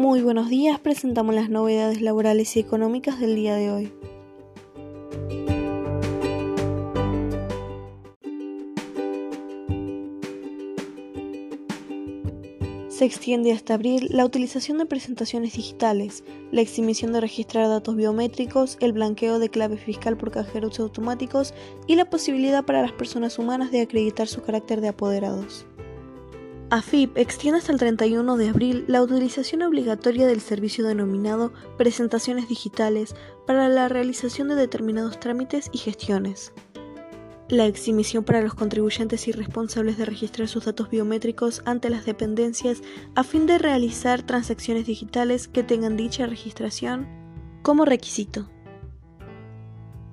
Muy buenos días, presentamos las novedades laborales y económicas del día de hoy. Se extiende hasta abril la utilización de presentaciones digitales, la exhibición de registrar datos biométricos, el blanqueo de clave fiscal por cajeros automáticos y la posibilidad para las personas humanas de acreditar su carácter de apoderados. AFIP extiende hasta el 31 de abril la utilización obligatoria del servicio denominado presentaciones digitales para la realización de determinados trámites y gestiones. La exhibición para los contribuyentes y responsables de registrar sus datos biométricos ante las dependencias a fin de realizar transacciones digitales que tengan dicha registración como requisito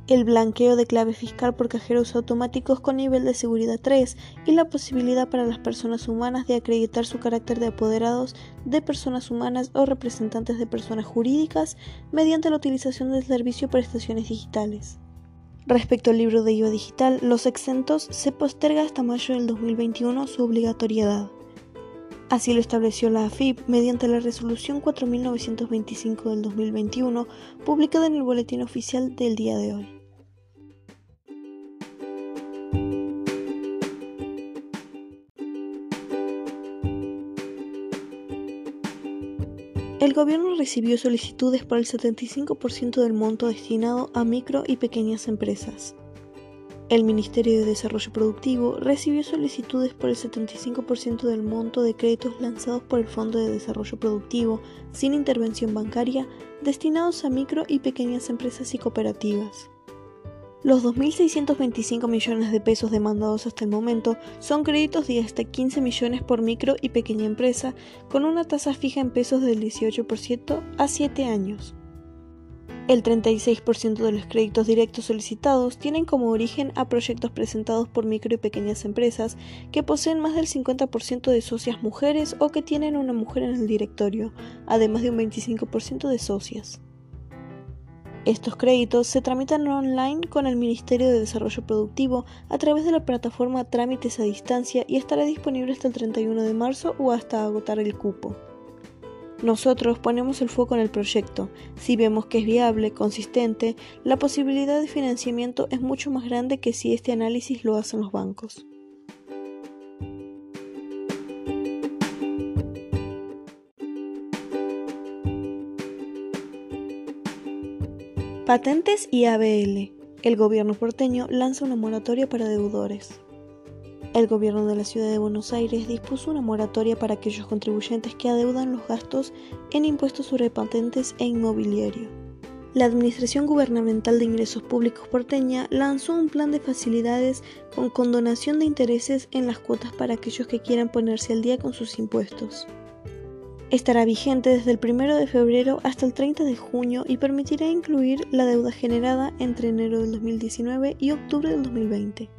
el blanqueo de clave fiscal por cajeros automáticos con nivel de seguridad 3 y la posibilidad para las personas humanas de acreditar su carácter de apoderados de personas humanas o representantes de personas jurídicas mediante la utilización del servicio prestaciones digitales. Respecto al libro de IVA digital, los exentos se posterga hasta mayo del 2021 su obligatoriedad. Así lo estableció la AFIP mediante la resolución 4925 del 2021, publicada en el Boletín Oficial del día de hoy. El gobierno recibió solicitudes por el 75% del monto destinado a micro y pequeñas empresas. El Ministerio de Desarrollo Productivo recibió solicitudes por el 75% del monto de créditos lanzados por el Fondo de Desarrollo Productivo sin intervención bancaria destinados a micro y pequeñas empresas y cooperativas. Los 2.625 millones de pesos demandados hasta el momento son créditos de hasta 15 millones por micro y pequeña empresa, con una tasa fija en pesos del 18% a 7 años. El 36% de los créditos directos solicitados tienen como origen a proyectos presentados por micro y pequeñas empresas que poseen más del 50% de socias mujeres o que tienen una mujer en el directorio, además de un 25% de socias. Estos créditos se tramitan online con el Ministerio de Desarrollo Productivo a través de la plataforma Trámites a Distancia y estará disponible hasta el 31 de marzo o hasta agotar el cupo. Nosotros ponemos el foco en el proyecto. Si vemos que es viable, consistente, la posibilidad de financiamiento es mucho más grande que si este análisis lo hacen los bancos. Patentes y ABL. El gobierno porteño lanza una moratoria para deudores. El gobierno de la ciudad de Buenos Aires dispuso una moratoria para aquellos contribuyentes que adeudan los gastos en impuestos sobre patentes e inmobiliario. La Administración Gubernamental de Ingresos Públicos porteña lanzó un plan de facilidades con condonación de intereses en las cuotas para aquellos que quieran ponerse al día con sus impuestos. Estará vigente desde el 1 de febrero hasta el 30 de junio y permitirá incluir la deuda generada entre enero del 2019 y octubre del 2020.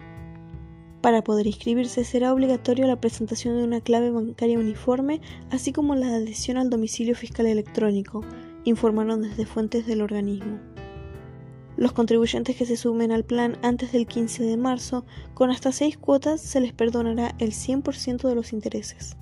Para poder inscribirse será obligatorio la presentación de una clave bancaria uniforme, así como la adhesión al domicilio fiscal electrónico, informaron desde fuentes del organismo. Los contribuyentes que se sumen al plan antes del 15 de marzo, con hasta seis cuotas, se les perdonará el 100% de los intereses.